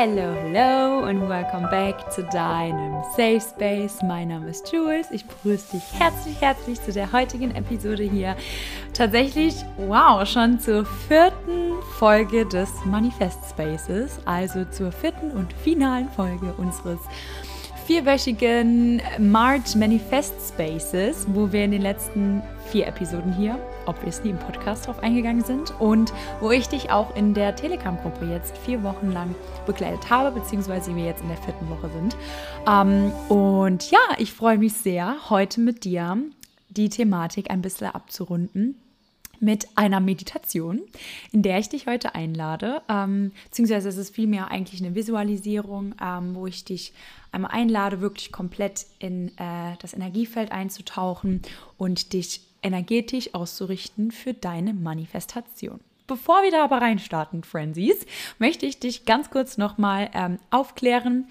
Hello, hello und welcome back zu deinem Safe Space. Mein Name ist Jules. Ich begrüße dich herzlich, herzlich zu der heutigen Episode hier. Tatsächlich, wow, schon zur vierten Folge des Manifest Spaces, also zur vierten und finalen Folge unseres vierwöchigen March Manifest Spaces, wo wir in den letzten vier Episoden hier, obviously im Podcast drauf eingegangen sind und wo ich dich auch in der Telegram-Gruppe jetzt vier Wochen lang begleitet habe, beziehungsweise wir jetzt in der vierten Woche sind. Ähm, und ja, ich freue mich sehr, heute mit dir die Thematik ein bisschen abzurunden mit einer Meditation, in der ich dich heute einlade. Ähm, beziehungsweise es ist vielmehr eigentlich eine Visualisierung, ähm, wo ich dich einmal einlade, wirklich komplett in äh, das Energiefeld einzutauchen und dich energetisch auszurichten für deine Manifestation. Bevor wir da aber reinstarten, Frenzies, möchte ich dich ganz kurz nochmal ähm, aufklären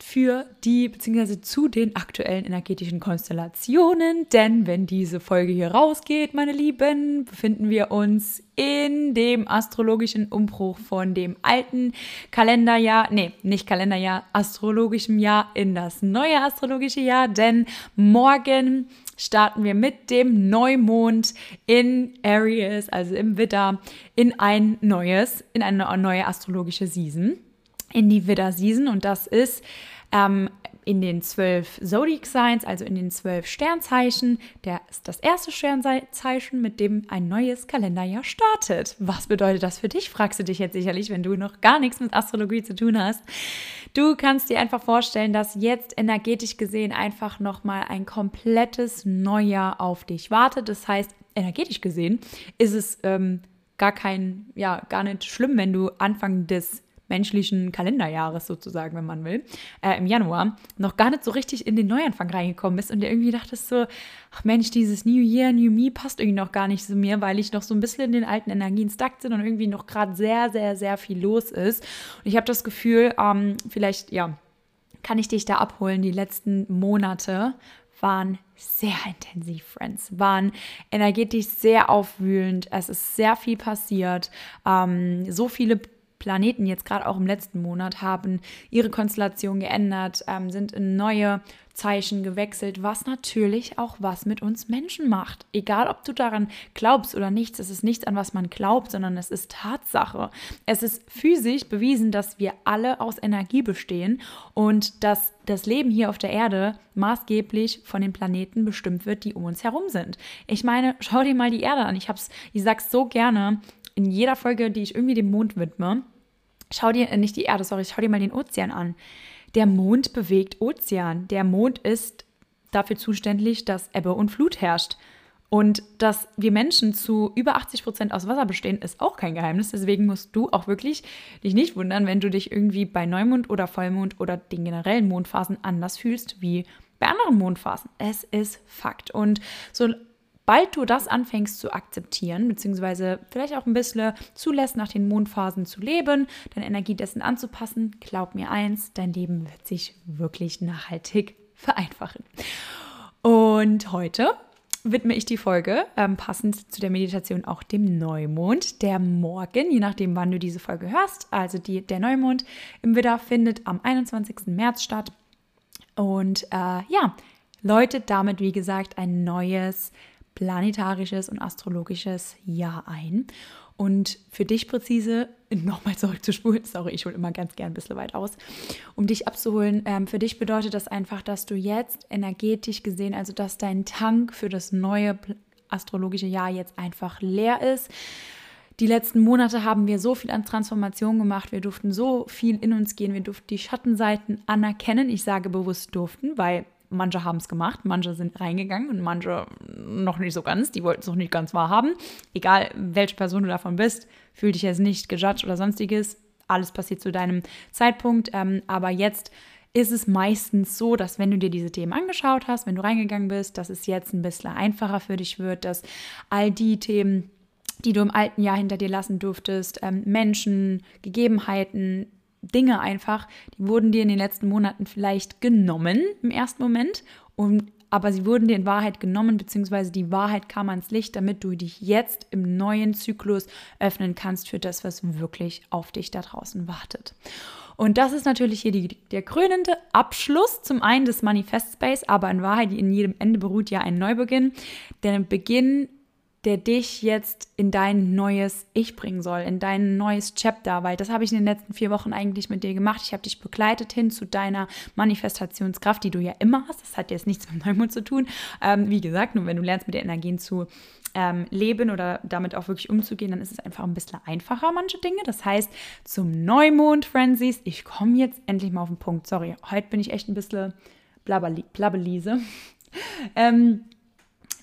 für die bzw. zu den aktuellen energetischen Konstellationen. Denn wenn diese Folge hier rausgeht, meine Lieben, befinden wir uns in dem astrologischen Umbruch von dem alten Kalenderjahr, nee, nicht Kalenderjahr, astrologischem Jahr in das neue astrologische Jahr. Denn morgen starten wir mit dem Neumond in Aries, also im Widder, in ein neues, in eine neue astrologische Season, in die Widder-Season. Und das ist ähm, in den zwölf Zodiac Signs, also in den zwölf Sternzeichen. Der ist das erste Sternzeichen, mit dem ein neues Kalenderjahr startet. Was bedeutet das für dich? Fragst du dich jetzt sicherlich, wenn du noch gar nichts mit Astrologie zu tun hast. Du kannst dir einfach vorstellen, dass jetzt energetisch gesehen einfach nochmal ein komplettes Neujahr auf dich wartet. Das heißt, energetisch gesehen ist es ähm, gar kein, ja, gar nicht schlimm, wenn du Anfang des menschlichen Kalenderjahres sozusagen, wenn man will, äh, im Januar, noch gar nicht so richtig in den Neuanfang reingekommen bist und dir irgendwie dachtest so, ach Mensch, dieses New Year, New Me passt irgendwie noch gar nicht zu mir, weil ich noch so ein bisschen in den alten Energien stuck bin und irgendwie noch gerade sehr, sehr, sehr viel los ist. Und ich habe das Gefühl, ähm, vielleicht, ja, kann ich dich da abholen, die letzten Monate waren sehr intensiv, Friends, waren energetisch sehr aufwühlend. Es ist sehr viel passiert, ähm, so viele Planeten jetzt gerade auch im letzten Monat haben ihre Konstellation geändert, ähm, sind in neue Zeichen gewechselt, was natürlich auch was mit uns Menschen macht. Egal, ob du daran glaubst oder nicht, es ist nichts, an was man glaubt, sondern es ist Tatsache. Es ist physisch bewiesen, dass wir alle aus Energie bestehen und dass das Leben hier auf der Erde maßgeblich von den Planeten bestimmt wird, die um uns herum sind. Ich meine, schau dir mal die Erde an. Ich hab's, ich sag's so gerne, in jeder Folge, die ich irgendwie dem Mond widme, schau dir, äh, nicht die Erde, sorry, schau dir mal den Ozean an. Der Mond bewegt Ozean. Der Mond ist dafür zuständig, dass Ebbe und Flut herrscht. Und dass wir Menschen zu über 80 Prozent aus Wasser bestehen, ist auch kein Geheimnis. Deswegen musst du auch wirklich dich nicht wundern, wenn du dich irgendwie bei Neumond oder Vollmond oder den generellen Mondphasen anders fühlst wie bei anderen Mondphasen. Es ist Fakt. Und so Sobald du das anfängst zu akzeptieren, beziehungsweise vielleicht auch ein bisschen zulässt, nach den Mondphasen zu leben, deine Energie dessen anzupassen, glaub mir eins, dein Leben wird sich wirklich nachhaltig vereinfachen. Und heute widme ich die Folge ähm, passend zu der Meditation auch dem Neumond, der morgen, je nachdem, wann du diese Folge hörst, also die, der Neumond im Widder findet am 21. März statt. Und äh, ja, läutet damit, wie gesagt, ein neues planetarisches und astrologisches Jahr ein. Und für dich präzise, nochmal zurückzuspulen, sorry, ich hole immer ganz gern ein bisschen weit aus, um dich abzuholen, ähm, für dich bedeutet das einfach, dass du jetzt energetisch gesehen, also dass dein Tank für das neue astrologische Jahr jetzt einfach leer ist. Die letzten Monate haben wir so viel an Transformation gemacht, wir durften so viel in uns gehen, wir durften die Schattenseiten anerkennen. Ich sage bewusst durften, weil Manche haben es gemacht, manche sind reingegangen und manche noch nicht so ganz. Die wollten es noch nicht ganz wahrhaben. Egal, welche Person du davon bist, fühl dich jetzt nicht gejudged oder sonstiges. Alles passiert zu deinem Zeitpunkt. Ähm, aber jetzt ist es meistens so, dass wenn du dir diese Themen angeschaut hast, wenn du reingegangen bist, dass es jetzt ein bisschen einfacher für dich wird, dass all die Themen, die du im alten Jahr hinter dir lassen durftest, ähm, Menschen, Gegebenheiten, Dinge einfach, die wurden dir in den letzten Monaten vielleicht genommen im ersten Moment und aber sie wurden dir in Wahrheit genommen, beziehungsweise die Wahrheit kam ans Licht, damit du dich jetzt im neuen Zyklus öffnen kannst für das, was wirklich auf dich da draußen wartet. Und das ist natürlich hier die, der krönende Abschluss zum einen des Manifest Space, aber in Wahrheit in jedem Ende beruht ja ein Neubeginn. Der Beginn der dich jetzt in dein neues Ich bringen soll, in dein neues Chapter, weil das habe ich in den letzten vier Wochen eigentlich mit dir gemacht. Ich habe dich begleitet hin zu deiner Manifestationskraft, die du ja immer hast. Das hat jetzt nichts mit Neumond zu tun. Ähm, wie gesagt, nur wenn du lernst, mit den Energien zu ähm, leben oder damit auch wirklich umzugehen, dann ist es einfach ein bisschen einfacher, manche Dinge. Das heißt, zum Neumond, Frenzies, ich komme jetzt endlich mal auf den Punkt. Sorry, heute bin ich echt ein bisschen blabbeliese. ähm,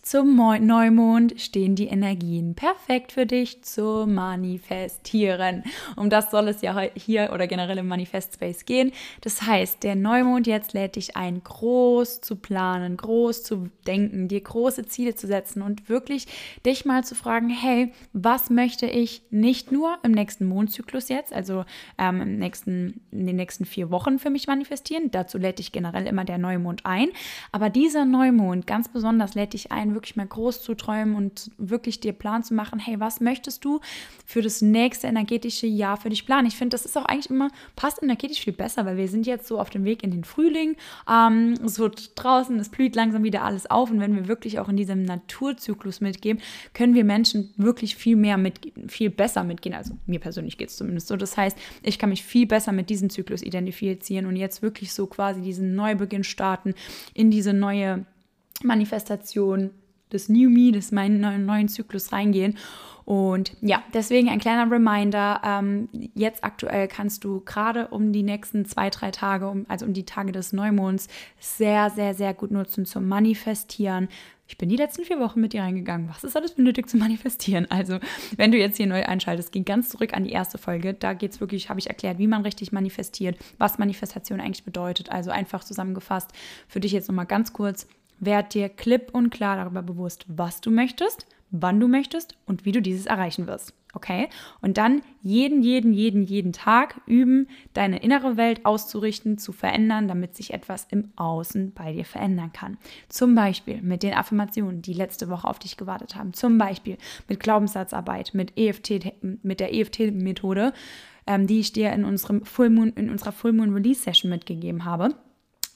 zum Neumond stehen die Energien perfekt für dich zu manifestieren. Um das soll es ja hier oder generell im Manifest Space gehen. Das heißt, der Neumond jetzt lädt dich ein, groß zu planen, groß zu denken, dir große Ziele zu setzen und wirklich dich mal zu fragen, hey, was möchte ich nicht nur im nächsten Mondzyklus jetzt, also ähm, im nächsten, in den nächsten vier Wochen für mich manifestieren. Dazu lädt dich generell immer der Neumond ein. Aber dieser Neumond ganz besonders lädt dich ein, wirklich mal groß zu träumen und wirklich dir Plan zu machen, hey, was möchtest du für das nächste energetische Jahr für dich planen? Ich finde, das ist auch eigentlich immer, passt energetisch viel besser, weil wir sind jetzt so auf dem Weg in den Frühling, ähm, es wird draußen, es blüht langsam wieder alles auf und wenn wir wirklich auch in diesem Naturzyklus mitgehen, können wir Menschen wirklich viel mehr mit, viel besser mitgehen. Also mir persönlich geht es zumindest so. Das heißt, ich kann mich viel besser mit diesem Zyklus identifizieren und jetzt wirklich so quasi diesen Neubeginn starten, in diese neue Manifestation des New Me, des meinen neuen, neuen Zyklus reingehen. Und ja, deswegen ein kleiner Reminder. Ähm, jetzt aktuell kannst du gerade um die nächsten zwei, drei Tage, um, also um die Tage des Neumonds, sehr, sehr, sehr gut nutzen zum Manifestieren. Ich bin die letzten vier Wochen mit dir reingegangen. Was ist alles benötigt zu manifestieren? Also, wenn du jetzt hier neu einschaltest, geh ganz zurück an die erste Folge. Da geht es wirklich, habe ich erklärt, wie man richtig manifestiert, was Manifestation eigentlich bedeutet. Also einfach zusammengefasst für dich jetzt nochmal ganz kurz. Werd dir klipp und klar darüber bewusst, was du möchtest, wann du möchtest und wie du dieses erreichen wirst. Okay? Und dann jeden, jeden, jeden, jeden Tag üben, deine innere Welt auszurichten, zu verändern, damit sich etwas im Außen bei dir verändern kann. Zum Beispiel mit den Affirmationen, die letzte Woche auf dich gewartet haben. Zum Beispiel mit Glaubenssatzarbeit, mit EFT, mit der EFT-Methode, ähm, die ich dir in, unserem Full Moon, in unserer Full Moon Release Session mitgegeben habe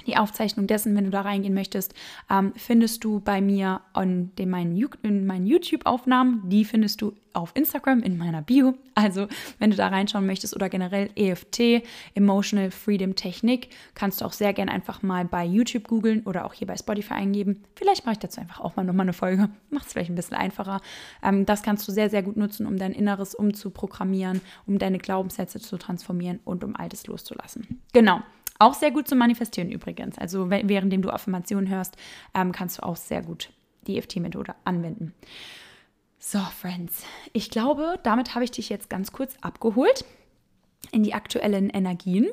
die Aufzeichnung dessen, wenn du da reingehen möchtest, ähm, findest du bei mir on den, meinen, in meinen YouTube-Aufnahmen. Die findest du auf Instagram in meiner Bio. Also, wenn du da reinschauen möchtest oder generell EFT, Emotional Freedom Technik, kannst du auch sehr gerne einfach mal bei YouTube googeln oder auch hier bei Spotify eingeben. Vielleicht mache ich dazu einfach auch mal nochmal eine Folge. Macht es vielleicht ein bisschen einfacher. Ähm, das kannst du sehr, sehr gut nutzen, um dein Inneres umzuprogrammieren, um deine Glaubenssätze zu transformieren und um Altes loszulassen. Genau. Auch sehr gut zu manifestieren übrigens. Also währenddem du Affirmationen hörst, ähm, kannst du auch sehr gut die EFT-Methode anwenden. So, Friends, ich glaube, damit habe ich dich jetzt ganz kurz abgeholt in die aktuellen Energien,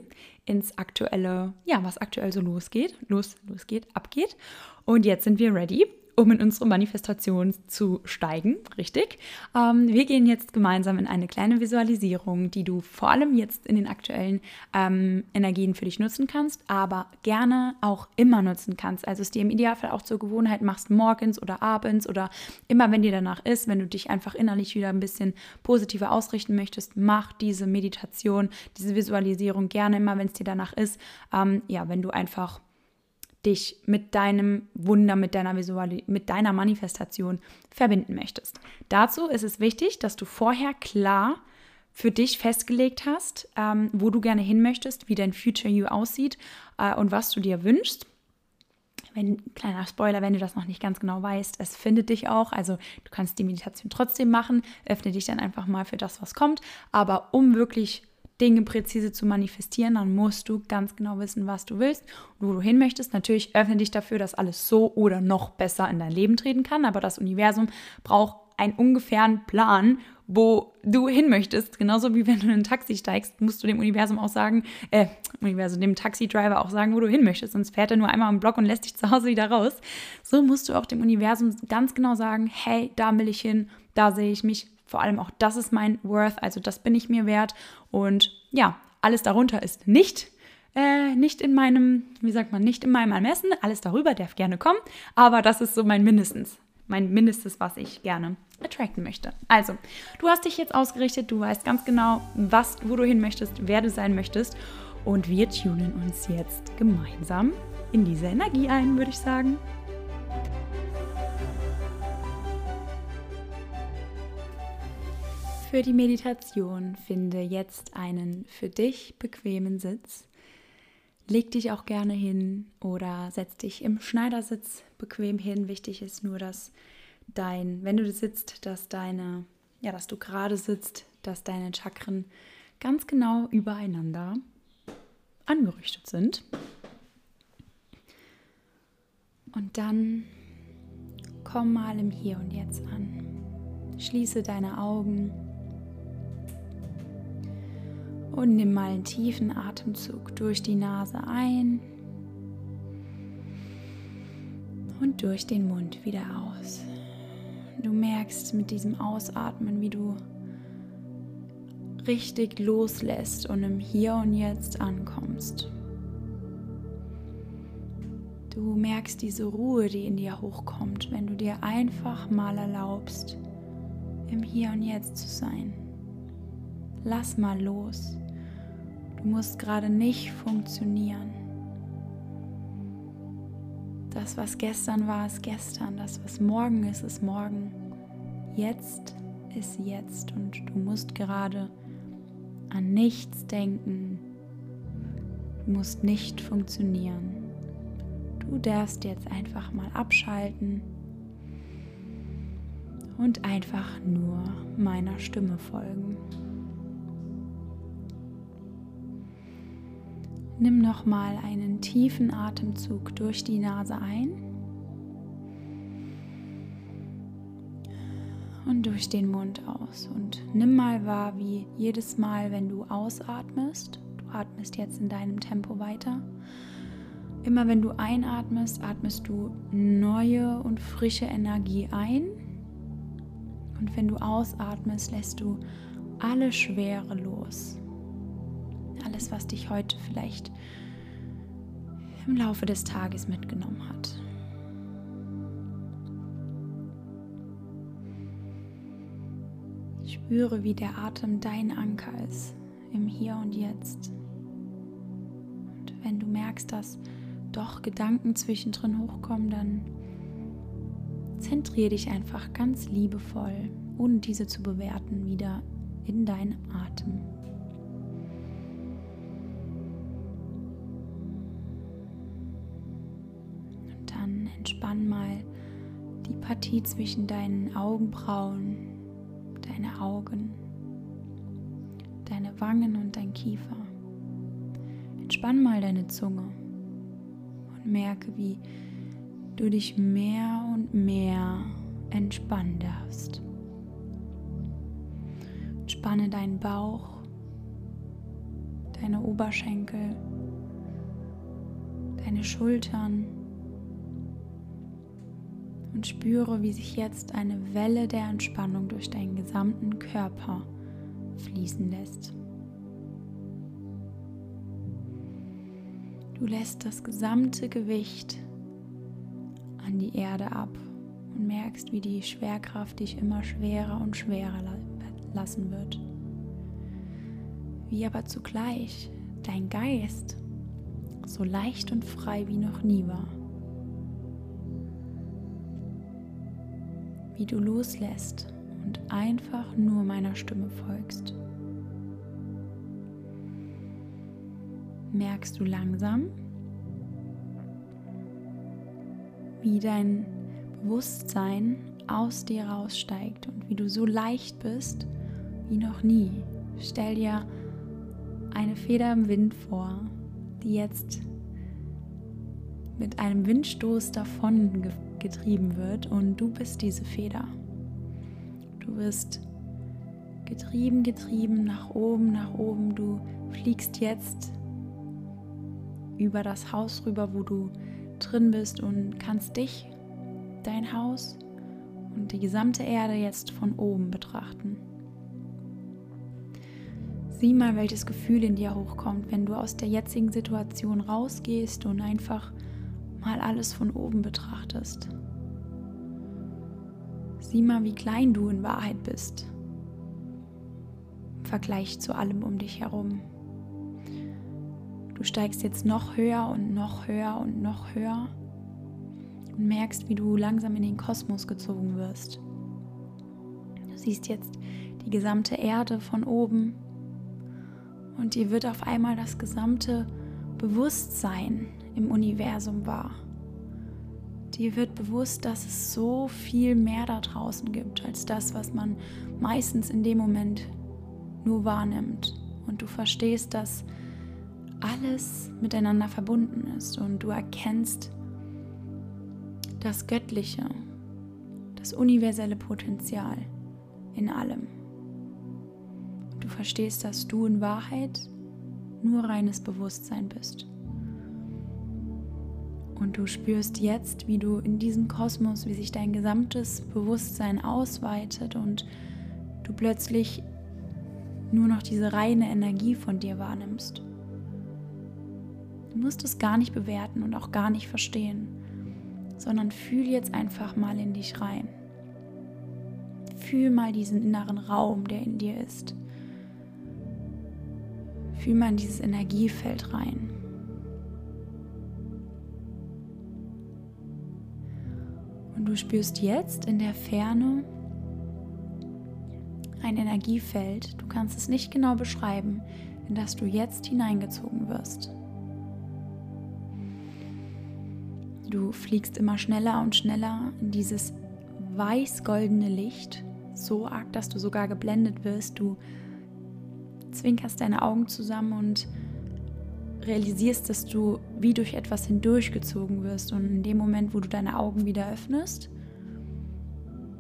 ins aktuelle, ja, was aktuell so losgeht, los, losgeht, abgeht. Und jetzt sind wir ready um in unsere Manifestation zu steigen, richtig? Ähm, wir gehen jetzt gemeinsam in eine kleine Visualisierung, die du vor allem jetzt in den aktuellen ähm, Energien für dich nutzen kannst, aber gerne auch immer nutzen kannst. Also es dir im Idealfall auch zur Gewohnheit machst, morgens oder abends oder immer, wenn dir danach ist, wenn du dich einfach innerlich wieder ein bisschen positiver ausrichten möchtest, mach diese Meditation, diese Visualisierung gerne immer, wenn es dir danach ist. Ähm, ja, wenn du einfach dich mit deinem Wunder, mit deiner Visual mit deiner Manifestation verbinden möchtest. Dazu ist es wichtig, dass du vorher klar für dich festgelegt hast, ähm, wo du gerne hin möchtest, wie dein Future You aussieht äh, und was du dir wünschst. Wenn, kleiner Spoiler, wenn du das noch nicht ganz genau weißt, es findet dich auch. Also du kannst die Meditation trotzdem machen, öffne dich dann einfach mal für das, was kommt. Aber um wirklich Dinge präzise zu manifestieren, dann musst du ganz genau wissen, was du willst und wo du hin möchtest. Natürlich öffne dich dafür, dass alles so oder noch besser in dein Leben treten kann, aber das Universum braucht einen ungefähren Plan, wo du hin möchtest. Genauso wie wenn du in ein Taxi steigst, musst du dem Universum auch sagen, äh, Universum, dem Taxidriver auch sagen, wo du hin möchtest. Sonst fährt er nur einmal am Block und lässt dich zu Hause wieder raus. So musst du auch dem Universum ganz genau sagen, hey, da will ich hin, da sehe ich mich, vor allem auch das ist mein Worth, also das bin ich mir wert. Und ja, alles darunter ist nicht äh, nicht in meinem, wie sagt man, nicht in meinem Ermessen. Alles darüber darf gerne kommen, aber das ist so mein Mindestens, mein Mindestes, was ich gerne attracten möchte. Also, du hast dich jetzt ausgerichtet, du weißt ganz genau, was, wo du hin möchtest, wer du sein möchtest und wir tunen uns jetzt gemeinsam in diese Energie ein, würde ich sagen. Für die Meditation finde jetzt einen für dich bequemen Sitz. Leg dich auch gerne hin oder setz dich im Schneidersitz bequem hin. Wichtig ist nur, dass dein, wenn du sitzt, dass deine, ja, dass du gerade sitzt, dass deine Chakren ganz genau übereinander angerichtet sind. Und dann komm mal im Hier und Jetzt an. Schließe deine Augen und nimm mal einen tiefen Atemzug durch die Nase ein und durch den Mund wieder aus. Du merkst mit diesem Ausatmen, wie du richtig loslässt und im Hier und Jetzt ankommst. Du merkst diese Ruhe, die in dir hochkommt, wenn du dir einfach mal erlaubst, im Hier und Jetzt zu sein. Lass mal los. Du musst gerade nicht funktionieren. Das, was gestern war, ist gestern. Das, was morgen ist, ist morgen. Jetzt ist jetzt und du musst gerade an nichts denken. Du musst nicht funktionieren. Du darfst jetzt einfach mal abschalten und einfach nur meiner Stimme folgen. Nimm noch mal einen tiefen Atemzug durch die Nase ein und durch den Mund aus und nimm mal wahr, wie jedes Mal, wenn du ausatmest, du atmest jetzt in deinem Tempo weiter. Immer wenn du einatmest, atmest du neue und frische Energie ein. Und wenn du ausatmest, lässt du alle Schwere los alles, was dich heute vielleicht im Laufe des Tages mitgenommen hat. Spüre, wie der Atem dein Anker ist im Hier und Jetzt. Und wenn du merkst, dass doch Gedanken zwischendrin hochkommen, dann zentriere dich einfach ganz liebevoll, ohne diese zu bewerten, wieder in deinen Atem. Entspann mal die Partie zwischen deinen Augenbrauen, deine Augen, deine Wangen und dein Kiefer. Entspann mal deine Zunge und merke, wie du dich mehr und mehr entspannen darfst. Entspanne deinen Bauch, deine Oberschenkel, deine Schultern und spüre, wie sich jetzt eine Welle der Entspannung durch deinen gesamten Körper fließen lässt. Du lässt das gesamte Gewicht an die Erde ab und merkst, wie die Schwerkraft dich immer schwerer und schwerer lassen wird. Wie aber zugleich dein Geist so leicht und frei wie noch nie war. Wie du loslässt und einfach nur meiner Stimme folgst. Merkst du langsam, wie dein Bewusstsein aus dir raussteigt und wie du so leicht bist wie noch nie. Stell dir eine Feder im Wind vor, die jetzt mit einem Windstoß davon getrieben wird und du bist diese Feder. Du wirst getrieben, getrieben nach oben, nach oben. Du fliegst jetzt über das Haus rüber, wo du drin bist und kannst dich, dein Haus und die gesamte Erde jetzt von oben betrachten. Sieh mal, welches Gefühl in dir hochkommt, wenn du aus der jetzigen Situation rausgehst und einfach mal alles von oben betrachtest. Sieh mal, wie klein du in Wahrheit bist. Im Vergleich zu allem um dich herum. Du steigst jetzt noch höher und noch höher und noch höher und merkst, wie du langsam in den Kosmos gezogen wirst. Du siehst jetzt die gesamte Erde von oben und dir wird auf einmal das gesamte Bewusstsein im Universum wahr. Dir wird bewusst, dass es so viel mehr da draußen gibt als das, was man meistens in dem Moment nur wahrnimmt. Und du verstehst, dass alles miteinander verbunden ist und du erkennst das Göttliche, das universelle Potenzial in allem. Du verstehst, dass du in Wahrheit nur reines Bewusstsein bist. Und du spürst jetzt, wie du in diesem Kosmos, wie sich dein gesamtes Bewusstsein ausweitet und du plötzlich nur noch diese reine Energie von dir wahrnimmst. Du musst es gar nicht bewerten und auch gar nicht verstehen, sondern fühl jetzt einfach mal in dich rein. Fühl mal diesen inneren Raum, der in dir ist. Fühl mal in dieses Energiefeld rein. Du spürst jetzt in der Ferne ein Energiefeld, du kannst es nicht genau beschreiben, in das du jetzt hineingezogen wirst. Du fliegst immer schneller und schneller in dieses weiß-goldene Licht, so arg, dass du sogar geblendet wirst. Du zwinkerst deine Augen zusammen und realisierst, dass du wie durch etwas hindurchgezogen wirst. Und in dem Moment, wo du deine Augen wieder öffnest,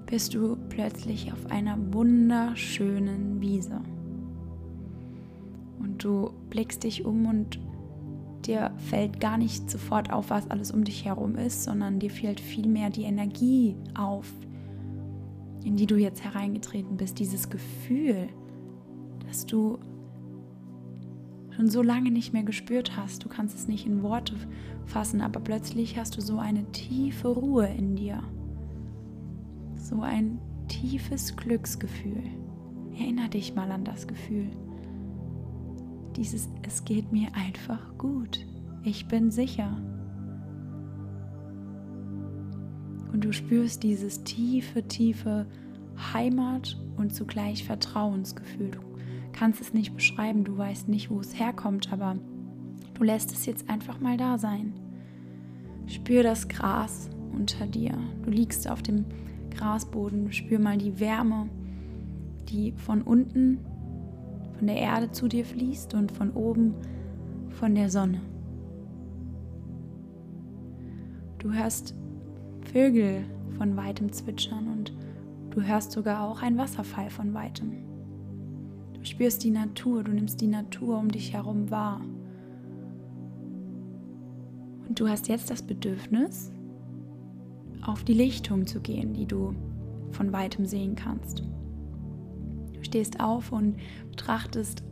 bist du plötzlich auf einer wunderschönen Wiese. Und du blickst dich um und dir fällt gar nicht sofort auf, was alles um dich herum ist, sondern dir fällt vielmehr die Energie auf, in die du jetzt hereingetreten bist, dieses Gefühl, dass du schon so lange nicht mehr gespürt hast. Du kannst es nicht in Worte fassen, aber plötzlich hast du so eine tiefe Ruhe in dir. So ein tiefes Glücksgefühl. Erinner dich mal an das Gefühl. Dieses Es geht mir einfach gut. Ich bin sicher. Und du spürst dieses tiefe, tiefe Heimat und zugleich Vertrauensgefühl. Du kannst es nicht beschreiben, du weißt nicht, wo es herkommt, aber du lässt es jetzt einfach mal da sein. Spür das Gras unter dir. Du liegst auf dem Grasboden, spür mal die Wärme, die von unten, von der Erde zu dir fließt und von oben von der Sonne. Du hörst Vögel von weitem zwitschern und du hörst sogar auch einen Wasserfall von weitem spürst die Natur, du nimmst die Natur um dich herum wahr. Und du hast jetzt das Bedürfnis, auf die Lichtung zu gehen, die du von weitem sehen kannst. Du stehst auf und betrachtest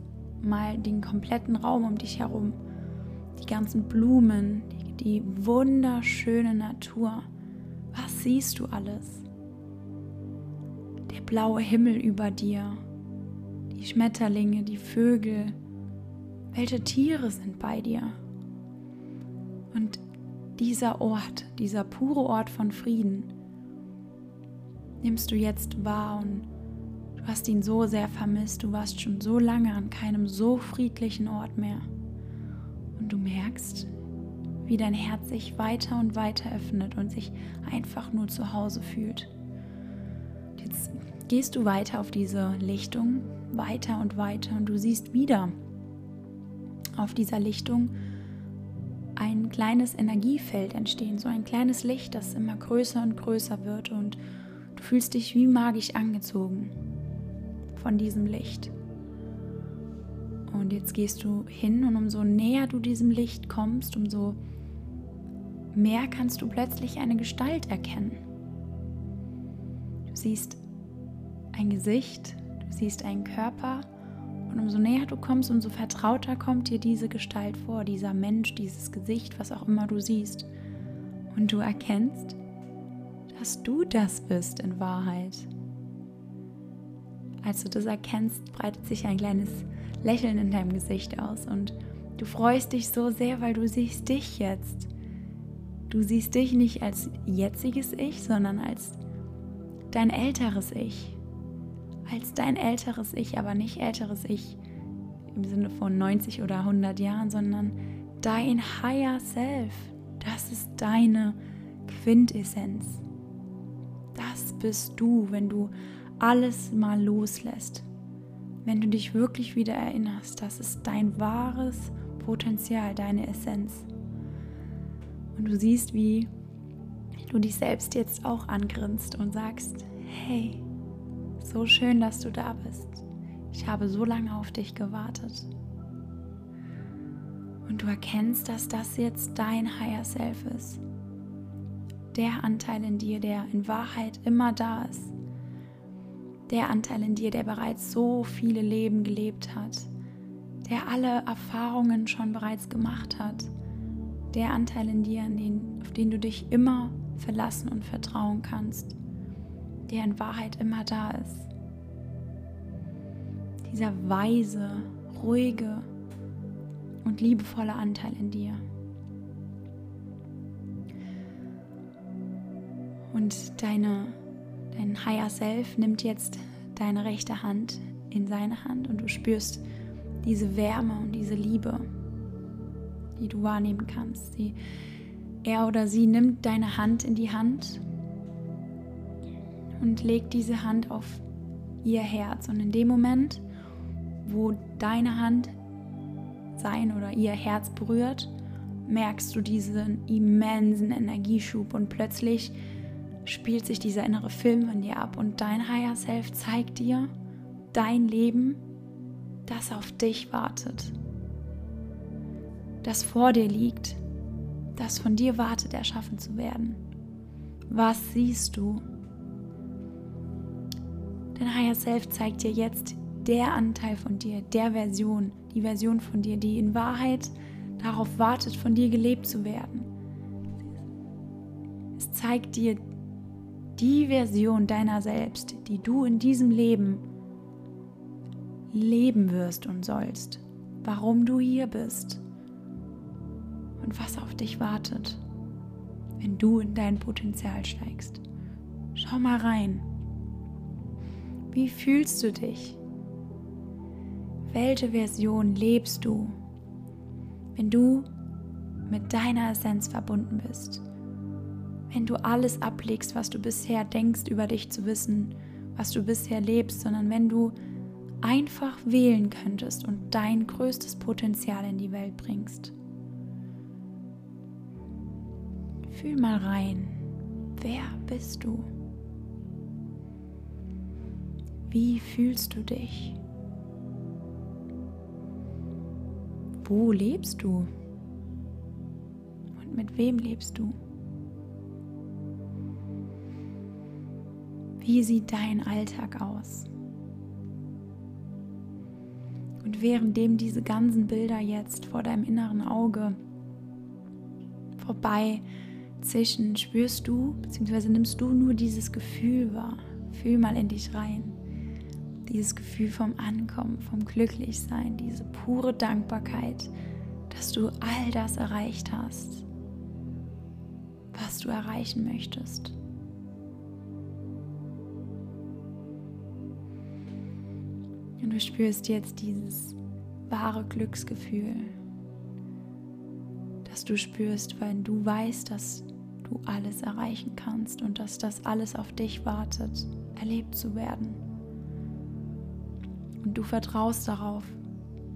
mal den kompletten Raum um dich herum, die ganzen Blumen, die, die wunderschöne Natur. Was siehst du alles? Der blaue Himmel über dir, die Schmetterlinge, die Vögel, welche Tiere sind bei dir? Und dieser Ort, dieser pure Ort von Frieden, nimmst du jetzt wahr und du hast ihn so sehr vermisst, du warst schon so lange an keinem so friedlichen Ort mehr. Und du merkst, wie dein Herz sich weiter und weiter öffnet und sich einfach nur zu Hause fühlt. Jetzt gehst du weiter auf diese Lichtung weiter und weiter und du siehst wieder auf dieser Lichtung ein kleines Energiefeld entstehen, so ein kleines Licht, das immer größer und größer wird und du fühlst dich wie magisch angezogen von diesem Licht. Und jetzt gehst du hin und umso näher du diesem Licht kommst, umso mehr kannst du plötzlich eine Gestalt erkennen. Du siehst ein Gesicht, siehst einen Körper Und umso näher du kommst, umso vertrauter kommt dir diese Gestalt vor, dieser Mensch, dieses Gesicht, was auch immer du siehst. Und du erkennst, dass du das bist in Wahrheit. Als du das erkennst, breitet sich ein kleines Lächeln in deinem Gesicht aus und du freust dich so sehr, weil du siehst dich jetzt. Du siehst dich nicht als jetziges Ich, sondern als dein älteres Ich. Als dein älteres Ich, aber nicht älteres Ich im Sinne von 90 oder 100 Jahren, sondern dein Higher Self. Das ist deine Quintessenz. Das bist du, wenn du alles mal loslässt. Wenn du dich wirklich wieder erinnerst, das ist dein wahres Potenzial, deine Essenz. Und du siehst, wie du dich selbst jetzt auch angrinst und sagst, hey, so schön, dass du da bist. Ich habe so lange auf dich gewartet. Und du erkennst, dass das jetzt dein Higher Self ist. Der Anteil in dir, der in Wahrheit immer da ist. Der Anteil in dir, der bereits so viele Leben gelebt hat. Der alle Erfahrungen schon bereits gemacht hat. Der Anteil in dir, auf den du dich immer verlassen und vertrauen kannst. Der in Wahrheit immer da ist. Dieser weise, ruhige und liebevolle Anteil in dir. Und deine, dein Higher Self nimmt jetzt deine rechte Hand in seine Hand und du spürst diese Wärme und diese Liebe, die du wahrnehmen kannst. Sie, er oder sie nimmt deine Hand in die Hand und legt diese Hand auf ihr Herz. Und in dem Moment, wo deine Hand sein oder ihr Herz berührt, merkst du diesen immensen Energieschub und plötzlich spielt sich dieser innere Film in dir ab und dein Higher Self zeigt dir dein Leben, das auf dich wartet, das vor dir liegt, das von dir wartet, erschaffen zu werden. Was siehst du? Dein Higher Self zeigt dir jetzt der Anteil von dir, der Version, die Version von dir, die in Wahrheit darauf wartet, von dir gelebt zu werden. Es zeigt dir die Version deiner selbst, die du in diesem Leben leben wirst und sollst, warum du hier bist und was auf dich wartet, wenn du in dein Potenzial steigst. Schau mal rein. Wie fühlst du dich? Welche Version lebst du, wenn du mit deiner Essenz verbunden bist? wenn du alles ablegst, was du bisher denkst über dich zu wissen, was du bisher lebst, sondern wenn du einfach wählen könntest und dein größtes Potenzial in die Welt bringst. Fühl mal rein, wer bist du? Wie fühlst du dich? Wo lebst du? Und mit wem lebst du? Wie sieht dein Alltag aus? Und währenddem diese ganzen Bilder jetzt vor deinem inneren Auge vorbei zischen, spürst du, beziehungsweise nimmst du nur dieses Gefühl wahr. Fühl mal in dich rein. Dieses Gefühl vom Ankommen, vom Glücklichsein, diese pure Dankbarkeit, dass du all das erreicht hast, was du erreichen möchtest. Und du spürst jetzt dieses wahre Glücksgefühl, das du spürst, weil du weißt, dass du alles erreichen kannst und dass das alles auf dich wartet, erlebt zu werden. Und du vertraust darauf,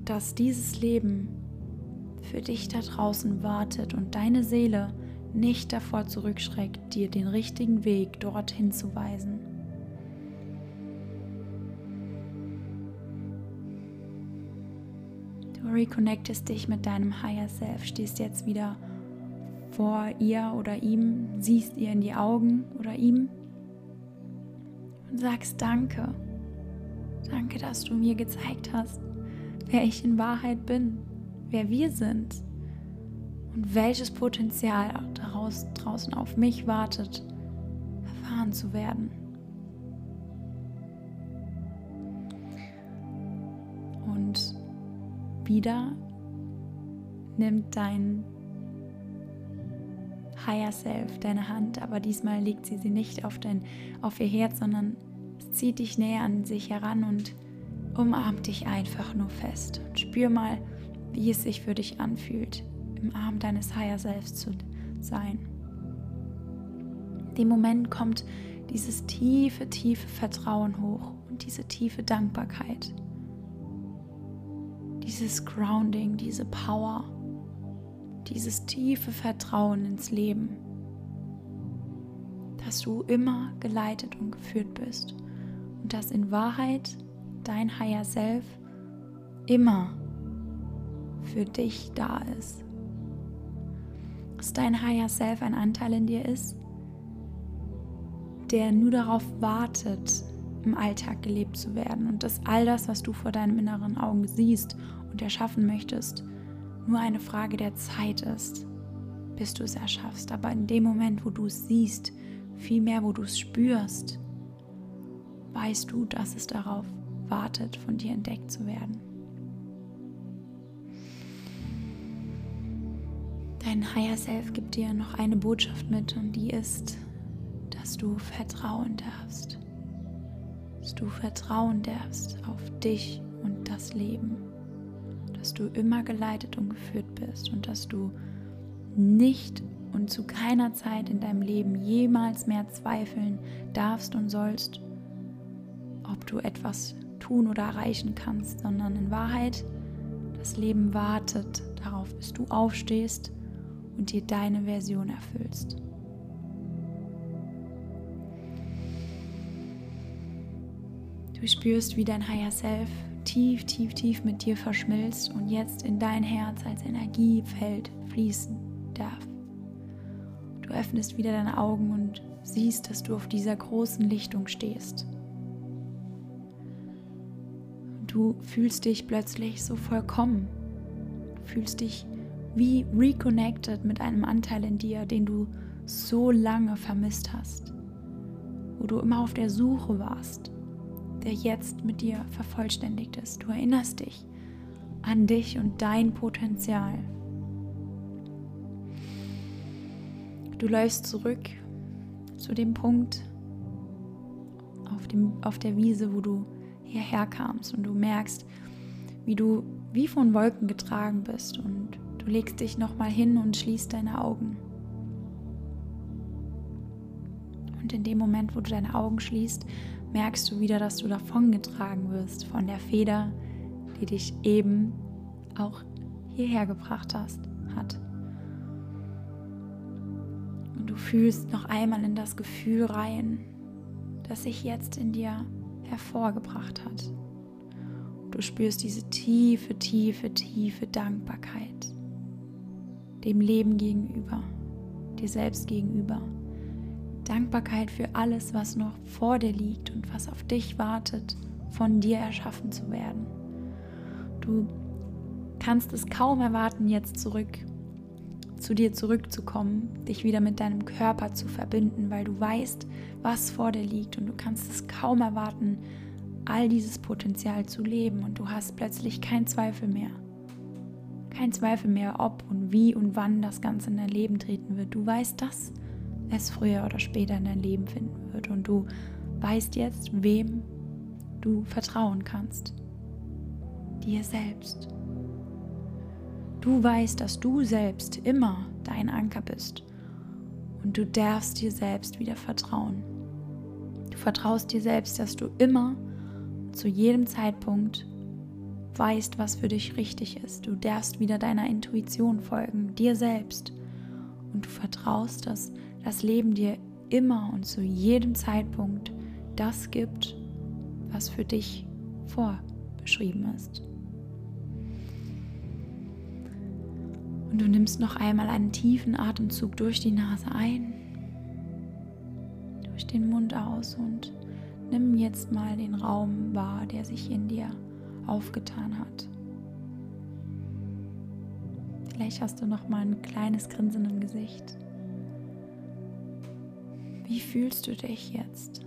dass dieses Leben für dich da draußen wartet und deine Seele nicht davor zurückschreckt, dir den richtigen Weg dorthin zu weisen. reconnectest dich mit deinem Higher Self, stehst jetzt wieder vor ihr oder ihm, siehst ihr in die Augen oder ihm und sagst Danke. Danke, dass du mir gezeigt hast, wer ich in Wahrheit bin, wer wir sind und welches Potenzial daraus draußen auf mich wartet, erfahren zu werden. Und wieder nimmt dein Higher Self deine Hand, aber diesmal legt sie sie nicht auf, dein, auf ihr Herz, sondern zieht dich näher an sich heran und umarmt dich einfach nur fest. Und spür mal, wie es sich für dich anfühlt, im Arm deines Higher Selfs zu sein. In dem Moment kommt dieses tiefe, tiefe Vertrauen hoch und diese tiefe Dankbarkeit. Dieses Grounding, diese Power, dieses tiefe Vertrauen ins Leben, dass du immer geleitet und geführt bist und dass in Wahrheit dein Higher Self immer für dich da ist. Dass dein Higher Self ein Anteil in dir ist, der nur darauf wartet, im Alltag gelebt zu werden und dass all das, was du vor deinem inneren Augen siehst und erschaffen möchtest, nur eine Frage der Zeit ist, bis du es erschaffst. Aber in dem Moment, wo du es siehst, vielmehr, wo du es spürst, weißt du, dass es darauf wartet, von dir entdeckt zu werden. Dein Higher Self gibt dir noch eine Botschaft mit und die ist, dass du vertrauen darfst. Dass du vertrauen darfst auf dich und das Leben. Dass du immer geleitet und geführt bist und dass du nicht und zu keiner Zeit in deinem Leben jemals mehr zweifeln darfst und sollst, ob du etwas tun oder erreichen kannst, sondern in Wahrheit, das Leben wartet darauf, bis du aufstehst und dir deine Version erfüllst. Du spürst, wie dein Higher Self tief, tief, tief mit dir verschmilzt und jetzt in dein Herz als Energiefeld fließen darf. Du öffnest wieder deine Augen und siehst, dass du auf dieser großen Lichtung stehst. Du fühlst dich plötzlich so vollkommen. Du fühlst dich wie reconnected mit einem Anteil in dir, den du so lange vermisst hast, wo du immer auf der Suche warst, der jetzt mit dir vervollständigt ist. Du erinnerst dich an dich und dein Potenzial. Du läufst zurück zu dem Punkt auf, dem, auf der Wiese, wo du hierher kamst und du merkst, wie du wie von Wolken getragen bist und du legst dich nochmal hin und schließt deine Augen. Und in dem Moment, wo du deine Augen schließt, merkst du wieder, dass du davongetragen wirst von der Feder, die dich eben auch hierher gebracht hast, hat. Und du fühlst noch einmal in das Gefühl rein, das sich jetzt in dir hervorgebracht hat. Du spürst diese tiefe, tiefe, tiefe Dankbarkeit dem Leben gegenüber, dir selbst gegenüber. Dankbarkeit für alles, was noch vor dir liegt und was auf dich wartet, von dir erschaffen zu werden. Du kannst es kaum erwarten, jetzt zurück zu dir zurückzukommen, dich wieder mit deinem Körper zu verbinden, weil du weißt, was vor dir liegt und du kannst es kaum erwarten, all dieses Potenzial zu leben und du hast plötzlich keinen Zweifel mehr. Kein Zweifel mehr, ob und wie und wann das Ganze in dein Leben treten wird. Du weißt, dass es früher oder später in dein Leben finden wird und du weißt jetzt, wem du vertrauen kannst. Dir selbst. Du weißt, dass du selbst immer dein Anker bist und du darfst dir selbst wieder vertrauen. Du vertraust dir selbst, dass du immer zu jedem Zeitpunkt weißt, was für dich richtig ist. Du darfst wieder deiner Intuition folgen, dir selbst. Und du vertraust, dass das Leben dir immer und zu jedem Zeitpunkt das gibt, was für dich vorbeschrieben ist. Und du nimmst noch einmal einen tiefen Atemzug durch die Nase ein, durch den Mund aus und nimm jetzt mal den Raum wahr, der sich in dir aufgetan hat. Vielleicht hast du noch mal ein kleines Grinsen im Gesicht. Wie fühlst du dich jetzt?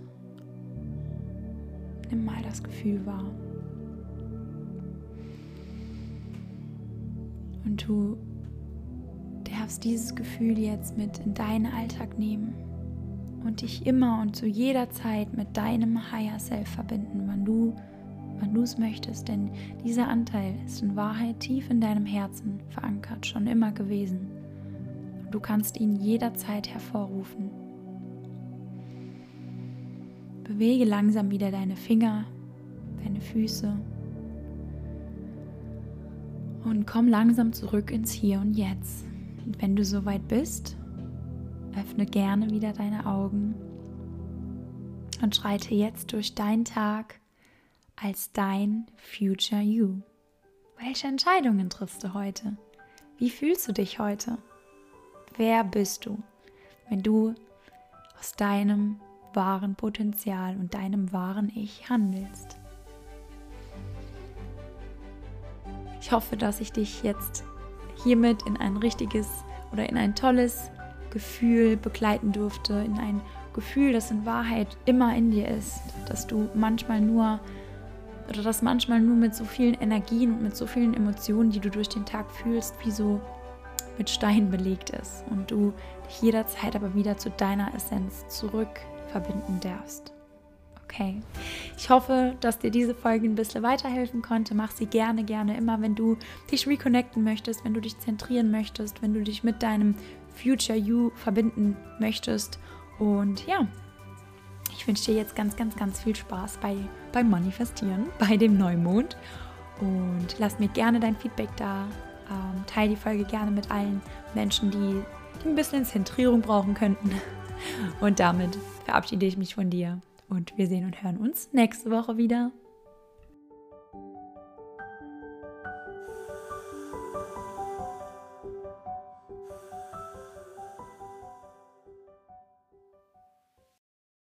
Nimm mal das Gefühl wahr. Und du darfst dieses Gefühl jetzt mit in deinen Alltag nehmen und dich immer und zu jeder Zeit mit deinem Higher Self verbinden, wann du wann du es möchtest, denn dieser Anteil ist in Wahrheit tief in deinem Herzen verankert, schon immer gewesen. Und du kannst ihn jederzeit hervorrufen. Bewege langsam wieder deine Finger, deine Füße und komm langsam zurück ins Hier und Jetzt. Und wenn du soweit bist, öffne gerne wieder deine Augen und schreite jetzt durch deinen Tag als dein Future You. Welche Entscheidungen triffst du heute? Wie fühlst du dich heute? Wer bist du, wenn du aus deinem wahren Potenzial und deinem wahren Ich handelst? Ich hoffe, dass ich dich jetzt hiermit in ein richtiges oder in ein tolles Gefühl begleiten durfte, in ein Gefühl, das in Wahrheit immer in dir ist, dass du manchmal nur oder das manchmal nur mit so vielen Energien und mit so vielen Emotionen, die du durch den Tag fühlst, wie so mit Stein belegt ist und du dich jederzeit aber wieder zu deiner Essenz zurück verbinden darfst. Okay. Ich hoffe, dass dir diese Folge ein bisschen weiterhelfen konnte. Mach sie gerne, gerne immer, wenn du dich reconnecten möchtest, wenn du dich zentrieren möchtest, wenn du dich mit deinem Future You verbinden möchtest. Und ja, ich wünsche dir jetzt ganz, ganz, ganz viel Spaß bei, beim Manifestieren, bei dem Neumond. Und lass mir gerne dein Feedback da. Ähm, teile die Folge gerne mit allen Menschen, die, die ein bisschen Zentrierung brauchen könnten. Und damit verabschiede ich mich von dir. Und wir sehen und hören uns nächste Woche wieder.